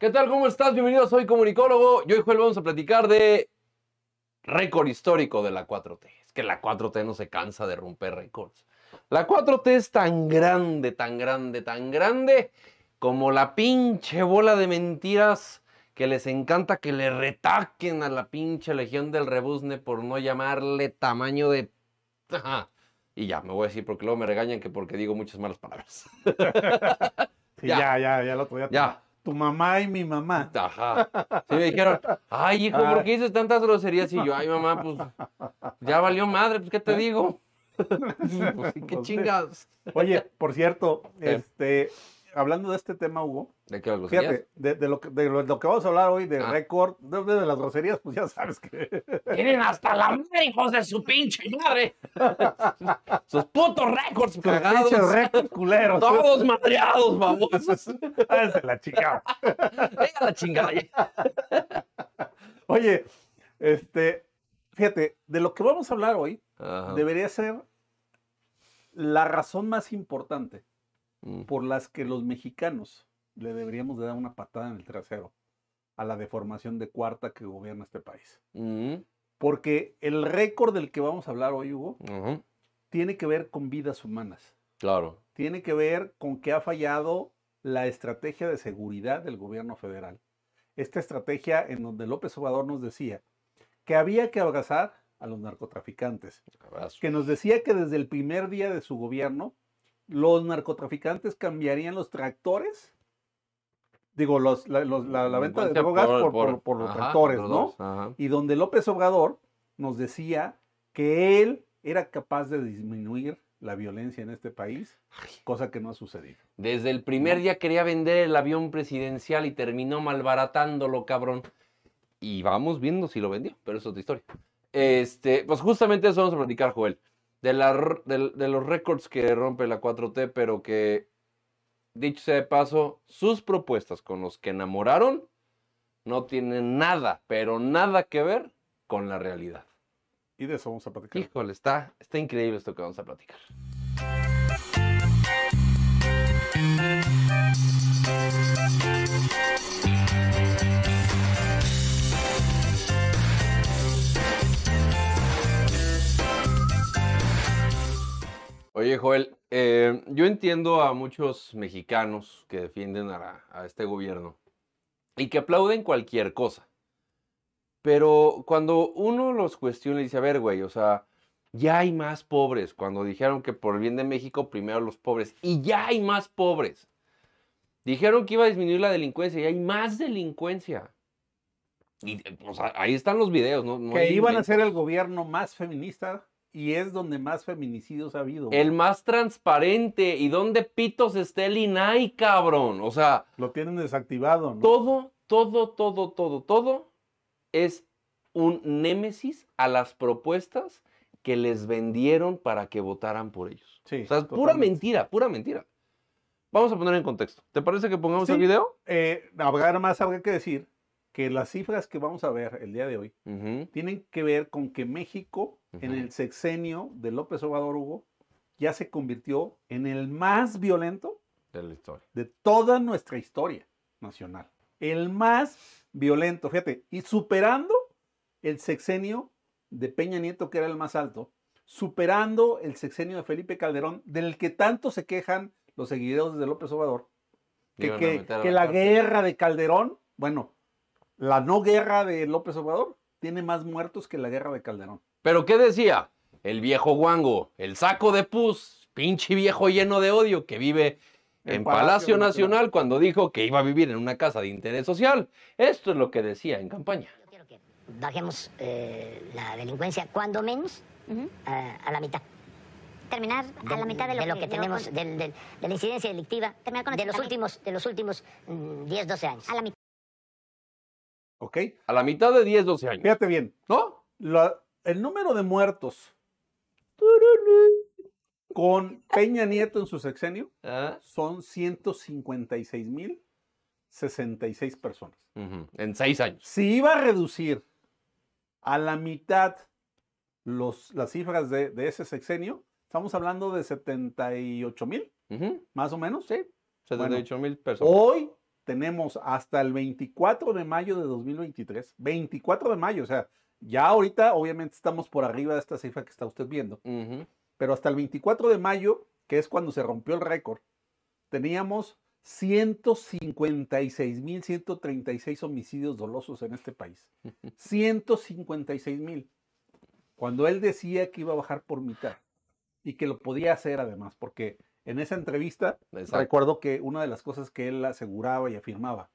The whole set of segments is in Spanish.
¿Qué tal? ¿Cómo estás? Bienvenido, soy comunicólogo. Yo y Joel vamos a platicar de récord histórico de la 4T. Es que la 4T no se cansa de romper récords. La 4T es tan grande, tan grande, tan grande como la pinche bola de mentiras que les encanta que le retaquen a la pinche legión del rebuzne por no llamarle tamaño de... Y ya, me voy a decir porque luego me regañan que porque digo muchas malas palabras. Sí, Ya. ya, ya, ya, el otro día. Ya. Tu mamá y mi mamá. Ajá. Sí me dijeron, ay, hijo, ¿por qué dices tantas groserías? Y yo, ay, mamá, pues ya valió madre, pues, ¿qué te digo? Pues, ¿Qué Pues, chingas? Oye, por cierto, este, hablando de este tema, Hugo, ¿De qué groserías? fíjate, de, de lo, que, de lo- lo que vamos a hablar hoy, de Ah. récord, de, de las groserías, pues ya sabes que. Tienen hasta la madre, hijos de su pinche madre. Sus putos récords cagados. Pinches récords culeros. Todos madreados, babosos. Ah, se la chica. Venga la chingada. ya. Oye, este, fíjate, de lo que vamos a hablar hoy, Ajá. debería ser la razón más importante Mm. por las que los mexicanos le deberíamos de dar una patada en el trasero a la deformación de cuarta que gobierna este país. Mm. Porque el récord del que vamos a hablar hoy, Hugo, tiene que ver con vidas humanas. Claro. Tiene que ver con que ha fallado la estrategia de seguridad del gobierno federal. Esta estrategia en donde López Obrador nos decía que había que abrazar a los narcotraficantes, que nos decía que desde el primer día de su gobierno los narcotraficantes cambiarían los tractores, digo, los, la, los- la- la venta de drogas por, por- por los ajá, tractores, ¿no? Ajá. Y donde López Obrador nos decía que él era capaz de disminuir la violencia en este país, cosa que no ha sucedido. Desde el primer día quería vender el avión presidencial y terminó malbaratándolo, cabrón. Y vamos viendo si lo vendió, pero es otra historia. Este, pues justamente eso vamos a platicar, Joel. De, la, los récords que rompe la 4T, pero que, dicho sea de paso, sus propuestas con los que enamoraron no tienen nada, pero nada que ver con la realidad. Y de eso vamos a platicar. Híjole, está, está increíble esto que vamos a platicar. Oye, Joel, eh, yo entiendo a muchos mexicanos que defienden a, a este gobierno y que aplauden cualquier cosa. Pero cuando uno los cuestiona y dice, a ver, güey, o sea, ya hay más pobres. Cuando dijeron que por el bien de México, primero los pobres. Y ya hay más pobres. Dijeron que iba a disminuir la delincuencia y hay más delincuencia. Y o sea, ahí están los videos, ¿no? No que iban a ser el gobierno más feminista y es donde más feminicidios ha habido. El más transparente. ¿Y dónde pitos está el INAI, cabrón? O sea, Lo tienen desactivado, ¿no? todo, todo, todo, todo, todo es un némesis a las propuestas que les vendieron para que votaran por ellos. Sí, O sea, es pura mentira, pura mentira. Vamos a poner en contexto. ¿Te parece que pongamos Sí. el video? Eh, habrá más habrá que decir que las cifras que vamos a ver el día de hoy tienen que ver con que México, en el sexenio de López Obrador Hugo, ya se convirtió en el más violento De la historia. de toda nuestra historia nacional. El más violento, fíjate, y superando el sexenio de Peña Nieto, que era el más alto, superando el sexenio de Felipe Calderón, del que tanto se quejan los seguidores de López Obrador, que, la cárcel. guerra de Calderón, bueno, la no guerra de López Obrador tiene más muertos que la guerra de Calderón. ¿Pero qué decía? El viejo guango, el saco de pus, pinche viejo lleno de odio que vive En en Palacio Palacio Nacional. Nacional cuando dijo que iba a vivir en una casa de interés social. Esto es lo que decía en campaña. Yo quiero que bajemos eh, la delincuencia, cuando menos, Ujú. a, a la mitad. Terminar a la mitad de lo, de lo que tenemos, con- de la incidencia delictiva Terminar con de los 80.000. últimos, de los últimos mm, 10, 12 años. a la mitad. ¿Ok? A la mitad de 10, 12 años. Fíjate bien, ¿No? la- el número de muertos con Peña Nieto en su sexenio Ah, son 156.066 personas. ujú, En 6 años. Si iba a reducir a la mitad los, las cifras de, de ese sexenio, estamos hablando de 78 mil, más o menos. Sí, 78 mil personas. Hoy tenemos hasta el 24 de mayo de 2023, 24 de mayo, o sea, ya ahorita obviamente estamos por arriba de esta cifra que está usted viendo, pero hasta el 24 de mayo, que es cuando se rompió el récord, teníamos 156.136 homicidios dolosos en este país. 156.000. Cuando él decía que iba a bajar por mitad y que lo podía hacer además, porque en esa entrevista Exacto. recuerdo que una de las cosas que él aseguraba y afirmaba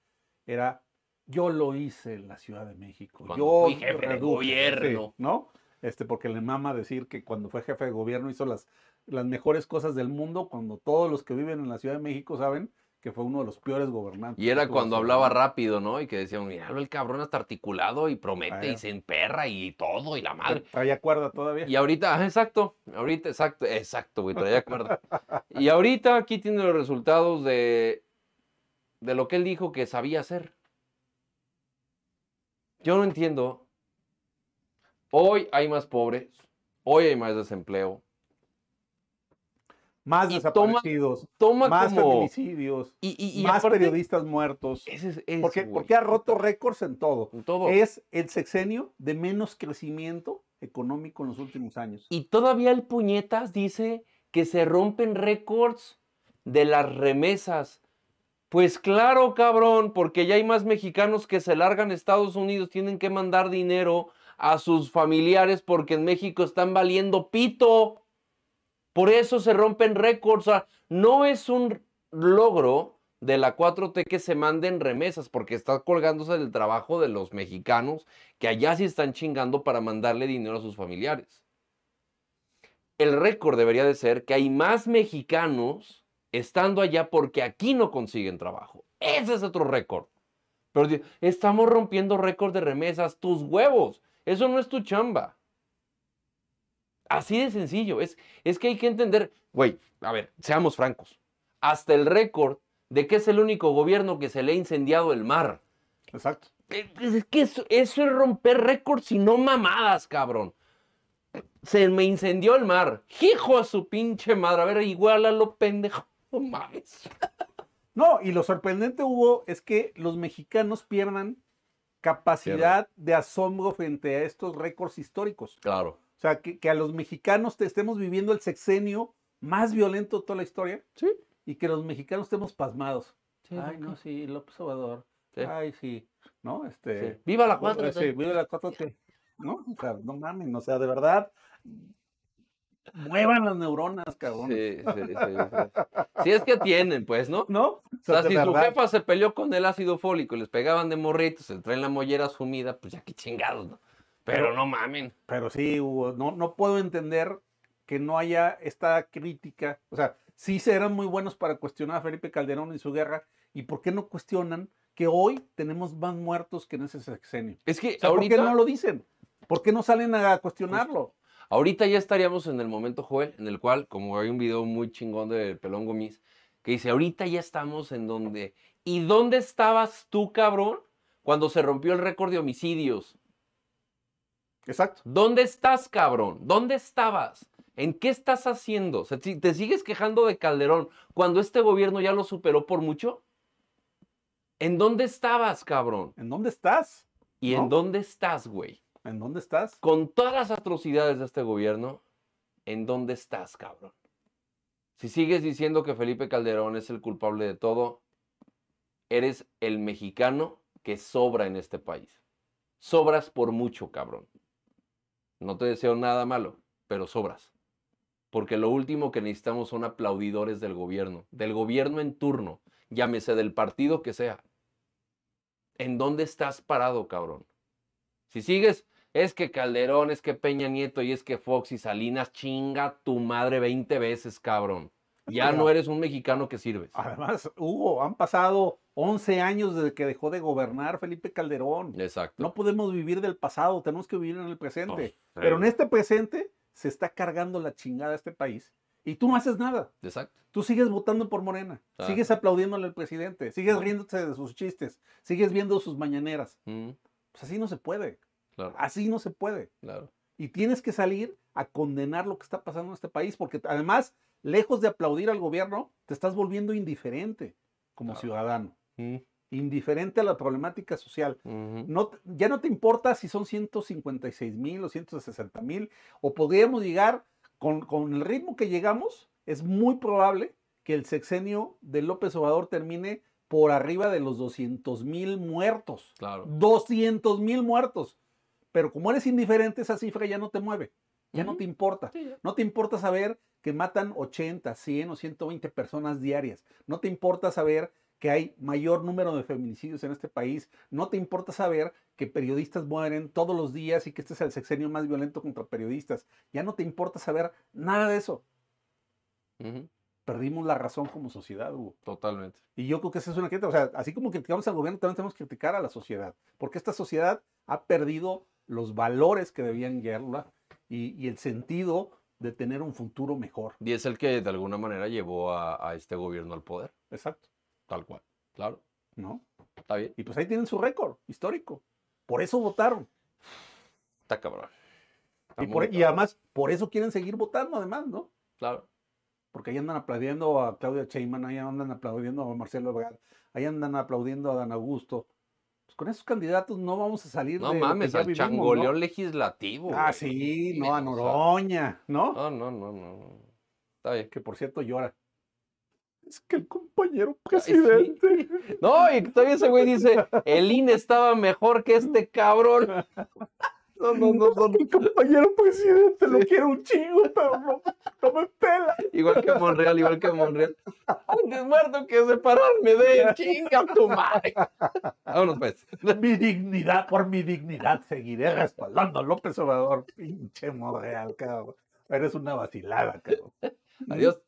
era, yo lo hice en la Ciudad de México. Cuando yo fui jefe de reduje", gobierno. sí, ¿no? Este, porque le mama decir que cuando fue jefe de gobierno hizo las, las mejores cosas del mundo, cuando todos los que viven en la Ciudad de México saben que fue uno de los peores gobernantes. Y era cuando hablaba rápido, ¿no? Y que decían, míralo, el cabrón está articulado y promete y Ah. se emperra y todo y la madre. Traía cuerda todavía. Y ahorita, ajá, exacto, ahorita, exacto, exacto, güey, traía cuerda. Y ahorita aquí tiene los resultados de, de lo que él dijo que sabía hacer. Yo no entiendo. Hoy hay más pobres, hoy hay más desempleo. Más y desaparecidos, Toma más como... feminicidios, Y, y- y más aparte, periodistas muertos. ese es- eso, Porque, ha roto récords en todo. en todo. Es el sexenio de menos crecimiento económico en los últimos años. Y todavía el puñetas dice que se rompen récords de las remesas. Pues claro, cabrón, porque ya hay más mexicanos que se largan a Estados Unidos, tienen que mandar dinero a sus familiares porque en México están valiendo pito. Por eso se rompen récords. O sea, no es un logro de la 4T que se manden remesas, porque está colgándose del trabajo de los mexicanos que allá sí están chingando para mandarle dinero a sus familiares. El récord debería de ser que hay más mexicanos estando allá porque aquí no consiguen trabajo. Ese es otro récord. Pero estamos rompiendo récord de remesas, tus huevos. Eso no es tu chamba. Así de sencillo. Es, es que hay que entender, güey, a ver, seamos francos. Hasta el récord de que es el único gobierno que se le ha incendiado el mar. Exacto. Es es que eso, eso es romper récords y no mamadas, cabrón. Se me incendió el mar. Hijo a su pinche madre. A ver, igualalo, pendejo. No mames. No, y lo sorprendente, Hugo, es que los mexicanos pierdan capacidad de asombro frente a estos récords históricos. Claro. O sea, que, que a los mexicanos te estemos viviendo el sexenio más violento de toda la historia Sí. y que los mexicanos estemos pasmados. Sí, Ay, ¿no? sí, López Obrador. Sí. Ay, sí. ¿No? Este. Sí. Viva la Bueno, 4 sí, vive la 4T, ¿No? O sea, no mamen, o sea, de verdad. Muevan las neuronas, cabrón. Sí, sí, sí, sí. Sí, es que tienen, pues, ¿no? ¿No? O O sea, si su verdad. jefa se peleó con el ácido fólico y les pegaban de morritos, se traen la mollera sumida, pues ya qué chingados, ¿no? Pero Pero- no mamen. Pero sí, Hugo, no, no puedo entender que no haya esta crítica. O sea, sí serán muy buenos para cuestionar a Felipe Calderón y su guerra. ¿Y por qué no cuestionan que hoy tenemos más muertos que en ese sexenio? Es que O sea, ahorita, ¿Por qué no lo dicen? ¿Por qué no salen a cuestionarlo? Ahorita ya estaríamos en el momento, Joel, en el cual, como hay un video muy chingón de Pelón Gomis, que dice, ahorita ya estamos en donde... ¿Y dónde estabas tú, cabrón, cuando se rompió el récord de homicidios? Exacto. ¿Dónde estás, cabrón? ¿Dónde estabas? ¿En qué estás haciendo? O sea, si ¿Te sigues quejando de Calderón cuando este gobierno ya lo superó por mucho? ¿En dónde estabas, cabrón? ¿En dónde estás? ¿Y ¿No? en dónde estás, güey? ¿En dónde estás? Con todas las atrocidades de este gobierno, ¿en dónde estás, cabrón? Si sigues diciendo que Felipe Calderón es el culpable de todo, eres el mexicano que sobra en este país. Sobras por mucho, cabrón. No te deseo nada malo, pero sobras. Porque lo último que necesitamos son aplaudidores del gobierno, del gobierno en turno, llámese del partido que sea. ¿En dónde estás parado, cabrón? Si sigues, es que Calderón, es que Peña Nieto y es que Fox y Salinas, chinga tu madre 20 veces, cabrón. Ya no eres un mexicano que sirves. Además, Hugo, han pasado 11 años desde que dejó de gobernar Felipe Calderón. Exacto. No podemos vivir del pasado, tenemos que vivir en el presente. No, Pero en este presente se está cargando la chingada a este país y tú no haces nada. Exacto. Tú sigues votando por Morena, sigues aplaudiéndole al presidente, sigues riéndote de sus chistes, sigues viendo sus mañaneras. Mm, Pues así no se puede, claro, así no se puede. claro. Y tienes que salir a condenar lo que está pasando en este país, porque además, lejos de aplaudir al gobierno, te estás volviendo indiferente como Claro. ciudadano. Mm, indiferente a la problemática social. No, ya no te importa si son 156 mil o 160 mil, o podríamos llegar con, con el ritmo que llegamos, es muy probable que el sexenio de López Obrador termine por arriba de los 200 mil muertos. Claro. 200 mil muertos. Pero como eres indiferente, esa cifra ya no te mueve, ya no te importa. Sí. No te importa saber que matan 80, 100 o 120 personas diarias. No te importa saber que hay mayor número de feminicidios en este país. No te importa saber que periodistas mueren todos los días y que este es el sexenio más violento contra periodistas. Ya no te importa saber nada de eso. Perdimos la razón como sociedad, Hugo. Totalmente. Y yo creo que esa es una crítica. O sea, así como criticamos al gobierno, también tenemos que criticar a la sociedad. Porque esta sociedad ha perdido los valores que debían guiarla y, y el sentido de tener un futuro mejor. Y es el que de alguna manera llevó a, a este gobierno al poder. Exacto. Tal cual. Claro. ¿No? Está bien. Y pues ahí tienen su récord histórico. Por eso votaron. Está cabrón. Está Y, cabrón. además, por eso quieren seguir votando, además, ¿no? Claro. Porque ahí andan aplaudiendo a Claudia Sheinbaum, ahí andan aplaudiendo a Marcelo Ebrard, ahí andan aplaudiendo a Dan Augusto. Pues con esos candidatos no vamos a salir No de mames, al vivimos, ¿no? changoleón legislativo. Ah, sí, no, a Noroña, ¿no? No, no, no, no. Está bien. Que por cierto llora. Es que el compañero Ay, sí. presidente. No, y todavía ese güey dice, el INE estaba mejor que este cabrón. No, no, no, no. El compañero presidente lo quiero un chingo, pero no, no me pela. Igual que Monreal, igual que Monreal. Antes muerto que separarme de él, chinga tu madre. Vámonos pues. Mi dignidad, por mi dignidad, seguiré respaldando a López Obrador. Pinche Monreal, cabrón. Eres una vacilada, cabrón. Adiós.